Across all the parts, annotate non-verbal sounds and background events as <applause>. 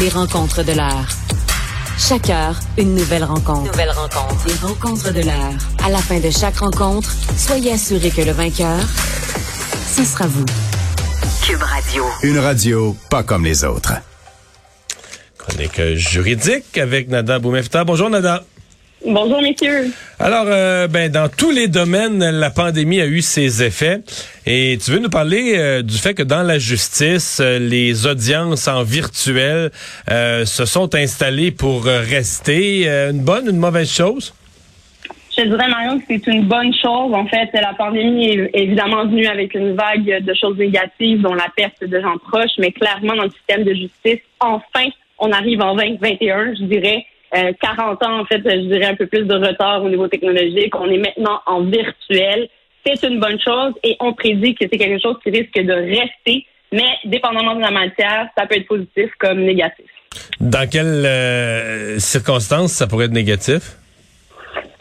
Les rencontres de l'heure. Chaque heure, une nouvelle rencontre. Nouvelle rencontre. Les rencontres de l'heure. À la fin de chaque rencontre, soyez assurés que le vainqueur, ce sera vous. Cube Radio. Une radio pas comme les autres. Chronique juridique avec Nada Boumefta. Bonjour Nada. Bonjour, messieurs. Alors, euh, ben, dans tous les domaines, la pandémie a eu ses effets. Et tu veux nous parler euh, du fait que dans la justice, euh, les audiences en virtuel euh, se sont installées pour rester. une bonne, une mauvaise chose? Je dirais, Marion, que c'est une bonne chose. En fait, la pandémie est évidemment venue avec une vague de choses négatives, dont la perte de gens proches, mais clairement, dans le système de justice, enfin, on arrive en 2021, je dirais, 40 ans, en fait, je dirais un peu plus de retard au niveau technologique. On est maintenant en virtuel. C'est une bonne chose et on prédit que c'est quelque chose qui risque de rester, mais dépendamment de la matière, ça peut être positif comme négatif. Dans quelles euh, circonstances ça pourrait être négatif?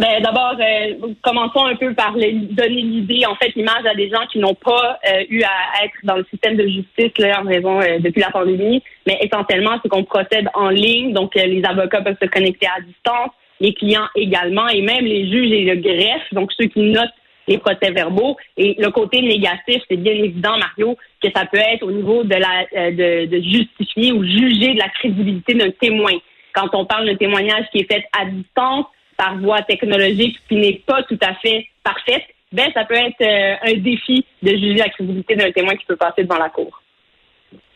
Ben, d'abord, euh, commençons un peu par les, donner l'idée, en fait, l'image à des gens qui n'ont pas euh, eu à être dans le système de justice là, en raison euh, depuis la pandémie, mais essentiellement, c'est qu'on procède en ligne, donc les avocats peuvent se connecter à distance, les clients également, et même les juges et le greffe, donc ceux qui notent les procès-verbaux. Et le côté négatif, c'est bien évident, Mario, que ça peut être au niveau de la de, de justifier ou juger de la crédibilité d'un témoin. Quand on parle d'un témoignage qui est fait à distance, par voie technologique qui n'est pas tout à fait parfaite, ben ça peut être euh, un défi de juger la crédibilité d'un témoin qui peut passer devant la cour.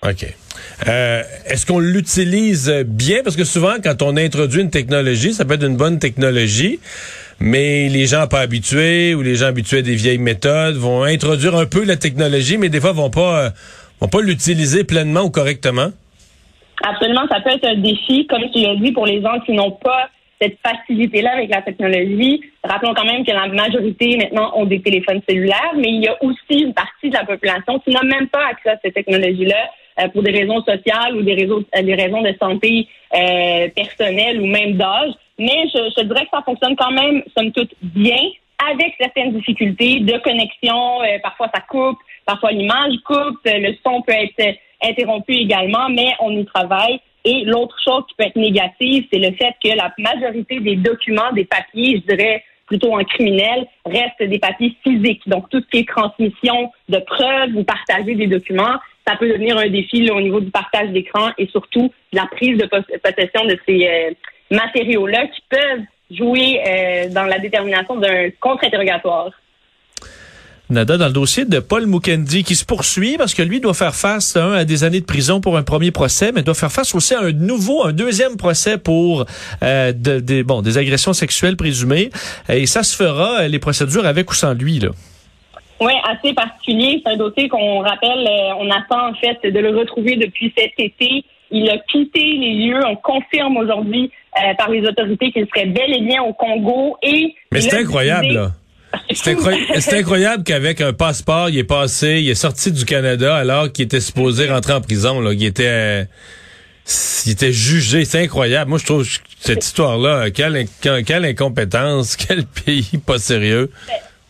OK. Euh, Est-ce qu'on l'utilise bien? Parce que souvent, quand on introduit une technologie, ça peut être une bonne technologie, mais les gens pas habitués ou les gens habitués à des vieilles méthodes vont introduire un peu la technologie, mais des fois vont pas euh, vont pas l'utiliser pleinement ou correctement. Absolument, ça peut être un défi, comme tu l'as dit, pour les gens qui n'ont pas cette facilité-là avec la technologie. Rappelons quand même que la majorité maintenant ont des téléphones cellulaires, mais il y a aussi une partie de la population qui n'a même pas accès à cette technologie-là euh, pour des raisons sociales ou des, réseaux, euh, des raisons de santé euh, personnelle ou même d'âge. Mais je, je, dirais que ça fonctionne quand même, somme toute, bien, avec certaines difficultés de connexion. Euh, parfois, ça coupe, parfois l'image coupe, le son peut être interrompu également, mais on y travaille. Et l'autre chose qui peut être négative, c'est le fait que la majorité des documents, des papiers, je dirais plutôt en criminel, restent des papiers physiques. Donc, tout ce qui est transmission de preuves ou partager des documents, ça peut devenir un défi au niveau du partage d'écran et surtout de la prise de possession de ces euh, matériaux-là qui peuvent jouer euh, dans la détermination d'un contre-interrogatoire. Nada, dans le dossier de Paul Mukendi qui se poursuit parce que lui doit faire face un, à des années de prison pour un premier procès, mais doit faire face aussi à un nouveau, un deuxième procès pour euh, de, bon, des agressions sexuelles présumées. Et ça se fera, euh, les procédures avec ou sans lui. Là. Oui, assez particulier. C'est un dossier qu'on rappelle, euh, on attend en fait de le retrouver depuis cet été. Il a quitté les lieux. On confirme aujourd'hui euh, par les autorités qu'il serait bel et bien au Congo. Et Mais c'est incroyable, là. C'est incroyable, qu'avec un passeport, il est passé, il est sorti du Canada alors qu'il était supposé rentrer en prison. Là, il était, il était jugé. C'est incroyable. Moi, je trouve cette histoire-là, quelle, quelle incompétence, <laughs> quel pays pas sérieux.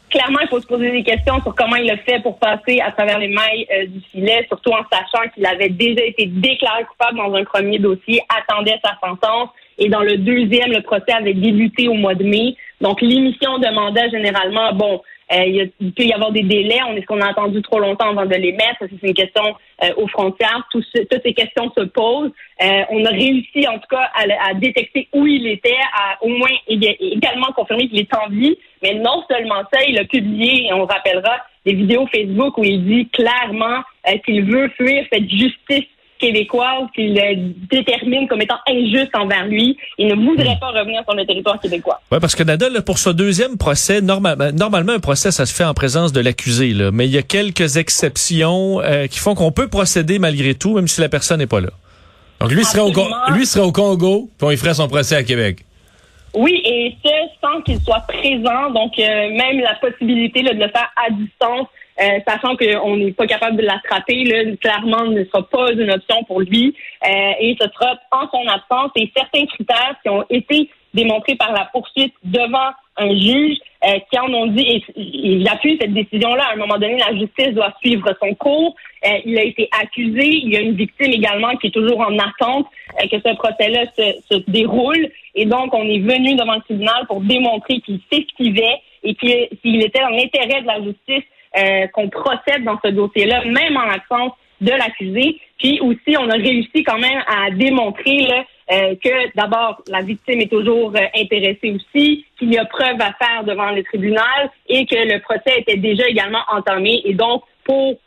Clairement, il faut se poser des questions sur comment il a fait pour passer à travers les mailles euh, du filet, surtout en sachant qu'il avait déjà été déclaré coupable dans un premier dossier, attendait sa sentence, et dans le deuxième, le procès avait débuté au mois de mai. Donc, l'émission de mandat, généralement, bon, Euh, il, peut y avoir des délais. On est ce qu'on a attendu trop longtemps avant de les mettre. C'est une question euh, aux frontières. toutes ces questions se posent. Euh, on a réussi, en tout cas, à, détecter où il était, à au moins également confirmer qu'il est en vie. Mais non seulement ça, il a publié, on rappellera, des vidéos Facebook où il dit clairement qu'il veut fuir cette justice québécoise qu'il détermine comme étant injuste envers lui. Il ne voudrait hmm. pas revenir sur le territoire québécois. Oui, parce que Nadal, pour ce deuxième procès, ben, normalement, un procès, ça se fait en présence de l'accusé, mais il y a quelques exceptions euh, qui font qu'on peut procéder malgré tout, même si la personne n'est pas là. Donc lui serait, au, lui serait au Congo, puis il ferait son procès à Québec. Oui, et ce, sans qu'il soit présent, donc euh, même la possibilité de le faire à distance, euh, sachant qu'on n'est pas capable de l'attraper, là, clairement, ne sera pas une option pour lui. Euh, et ce sera en son absence. Et certains critères qui ont été démontrés par la poursuite devant un juge euh, qui en ont dit, et, et j'appuie cette décision-là, à un moment donné, la justice doit suivre son cours. Euh, il a été accusé, il y a une victime également qui est toujours en attente euh, que ce procès-là se, déroule. Et donc, on est venu devant le tribunal pour démontrer qu'il s'esquivait et qu'il était dans l'intérêt de la justice euh, qu'on procède dans ce dossier-là, même en absence de l'accusé. Puis aussi, on a réussi quand même à démontrer là, euh, que d'abord, la victime est toujours euh, intéressée aussi, qu'il y a preuve à faire devant le tribunal et que le procès était déjà également entamé. Et donc, pour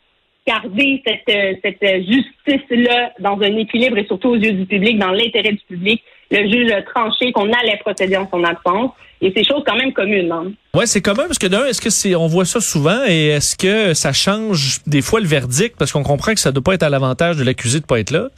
garder cette, cette justice-là dans un équilibre et surtout aux yeux du public, dans l'intérêt du public, le juge a tranché qu'on allait procéder en son absence. Et c'est chose quand même commune. Hein? Oui, c'est commun parce que d'un, est-ce que c'est, on voit ça souvent et est-ce que ça change des fois le verdict? Parce qu'on comprend que ça ne doit pas être à l'avantage de l'accusé de pas être là?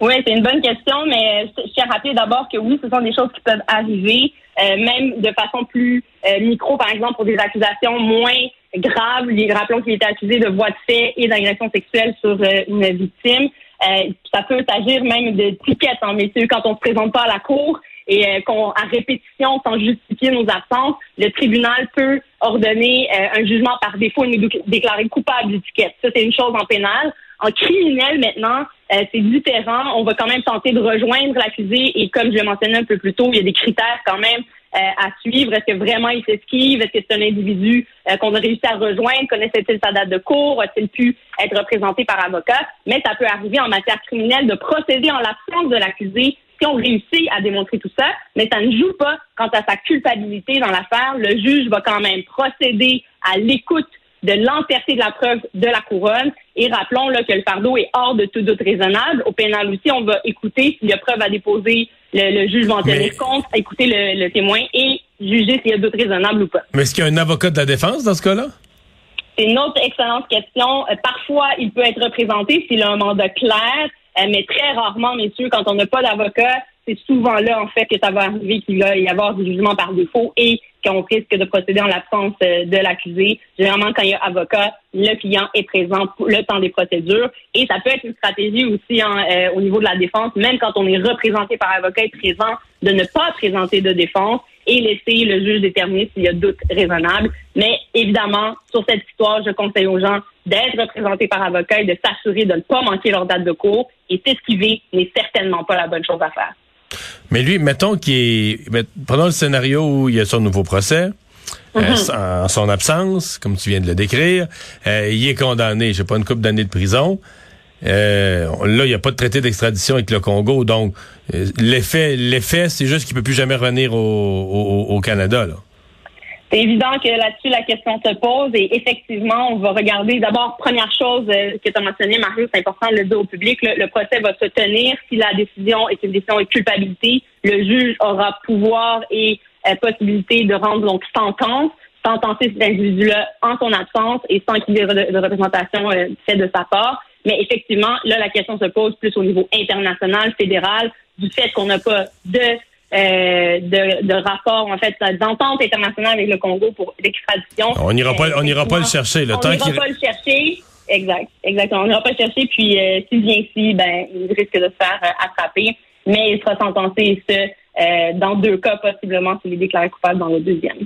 Oui, c'est une bonne question, mais je tiens à rappeler d'abord que oui, ce sont des choses qui peuvent arriver, euh, même de façon plus euh, micro, par exemple, pour des accusations moins graves. Rappelons qu'il était accusé de voie de fait et d'agression sexuelle sur euh, une victime. Euh, ça peut s'agir même de tickets, en hein, messieurs, quand on se présente pas à la cour et euh, qu'on, à répétition, sans justifier nos absences, le tribunal peut ordonner euh, un jugement par défaut et nous déclarer coupable du ticket. Ça, c'est une chose en pénal. En criminel, maintenant, c'est différent. On va quand même tenter de rejoindre l'accusé et comme je l'ai mentionné un peu plus tôt, il y a des critères quand même euh, à suivre? Est-ce que vraiment il s'esquive? Est-ce que c'est un individu euh, qu'on a réussi à rejoindre? Connaissait-il sa date de cours? A-t-il pu être représenté par avocat? Mais ça peut arriver en matière criminelle de procéder en l'absence de l'accusé si on réussit à démontrer tout ça, mais ça ne joue pas quant à sa culpabilité dans l'affaire. Le juge va quand même procéder à l'écoute de l'entièreté de la preuve de la couronne. Et rappelons là, que le fardeau est hors de tout doute raisonnable. Au pénal aussi, on va écouter s'il y a preuve à déposer, le, juge va en tenir compte, écouter le, témoin et juger s'il y a doute raisonnable ou pas. Mais est-ce qu'il y a un avocat de la défense dans ce cas-là? C'est une autre excellente question. Euh, parfois, il peut être représenté s'il a un mandat clair, mais très rarement, messieurs, quand on n'a pas d'avocat, c'est souvent là, en fait, que ça va arriver qu'il va y avoir du jugement par défaut et qu'on risque de procéder en l'absence euh, de l'accusé. Généralement, quand il y a avocat, le client est présent le temps des procédures. Et ça peut être une stratégie aussi hein, euh, au niveau de la défense, même quand on est représenté par avocat et présent, de ne pas présenter de défense et laisser le juge déterminer s'il y a doute raisonnable. Mais évidemment, sur cette histoire, je conseille aux gens d'être représentés par avocat et de s'assurer de ne pas manquer leur date de cours. Et s'esquiver n'est certainement pas la bonne chose à faire. Mais lui, mettons qu'il est. Prenons le scénario où il y a son nouveau procès. Euh, mm-hmm. en son absence, comme tu viens de le décrire, euh, il est condamné, je sais pas, une couple d'années de prison. Euh, là, il n'y a pas de traité d'extradition avec le Congo, donc l'effet, l'effet, c'est juste qu'il peut plus jamais revenir au, Canada. Là. C'est évident que là-dessus, la question se pose et effectivement, on va regarder d'abord, première chose euh, que tu as mentionné, Mario, c'est important de le dire au public, le, procès va se tenir si la décision est une décision de culpabilité. Le juge aura pouvoir et euh, possibilité de rendre donc sentence, sentencer cet individu-là en son absence et sans qu'il y ait de, représentation euh, faite de sa part. Mais effectivement, là, la question se pose plus au niveau international, fédéral, du fait qu'on n'a pas de euh, de, de rapport, en fait, d'entente internationale avec le Congo pour l'extradition. On n'ira pas, on ira pas le chercher. Le on n'ira pas le chercher. Exact, exactement. On n'ira pas le chercher. Puis, euh, s'il vient ici, ben, il risque de se faire euh, attraper. Mais il sera sentencé, ce, dans deux cas, possiblement, s'il est déclaré coupable dans le deuxième.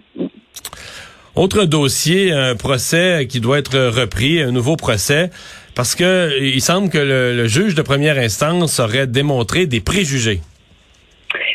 Autre dossier, un procès qui doit être repris, un nouveau procès, parce que il semble que le juge de première instance aurait démontré des préjugés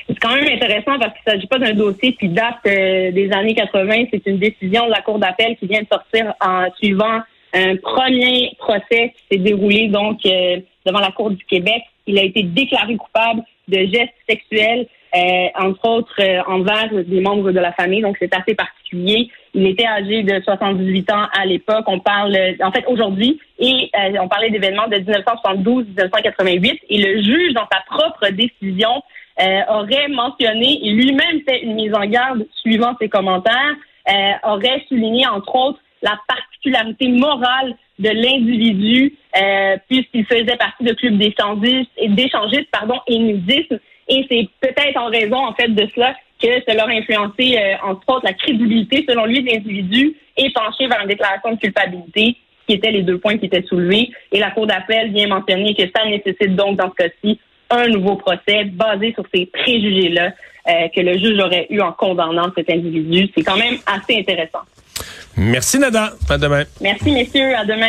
c'est quand même intéressant parce qu'il ne s'agit pas d'un dossier qui date euh, des années 80. C'est une décision de la Cour d'appel qui vient de sortir en suivant un premier procès qui s'est déroulé donc euh, devant la Cour du Québec. Il a été déclaré coupable de gestes sexuels, euh, entre autres envers des membres de la famille. Donc c'est assez particulier. Il était âgé de 78 ans à l'époque. On parle, en fait, aujourd'hui, et on parlait d'événements de 1972-1988. Et le juge, dans sa propre décision, euh, aurait mentionné et lui-même fait une mise en garde suivant ses commentaires, euh, aurait souligné entre autres la particularité morale de l'individu euh, puisqu'il faisait partie de clubs d'échangistes d'échangistes pardon et nudisme et c'est peut-être en raison en fait de cela que cela a influencé entre autres la crédibilité selon lui de l'individu et penché vers une déclaration de culpabilité qui étaient les deux points qui étaient soulevés et la cour d'appel vient mentionner que ça nécessite donc dans ce cas-ci un nouveau procès basé sur ces préjugés-là euh, que le juge aurait eu en condamnant cet individu. C'est quand même assez intéressant. Merci Nada. À demain. Merci messieurs. À demain.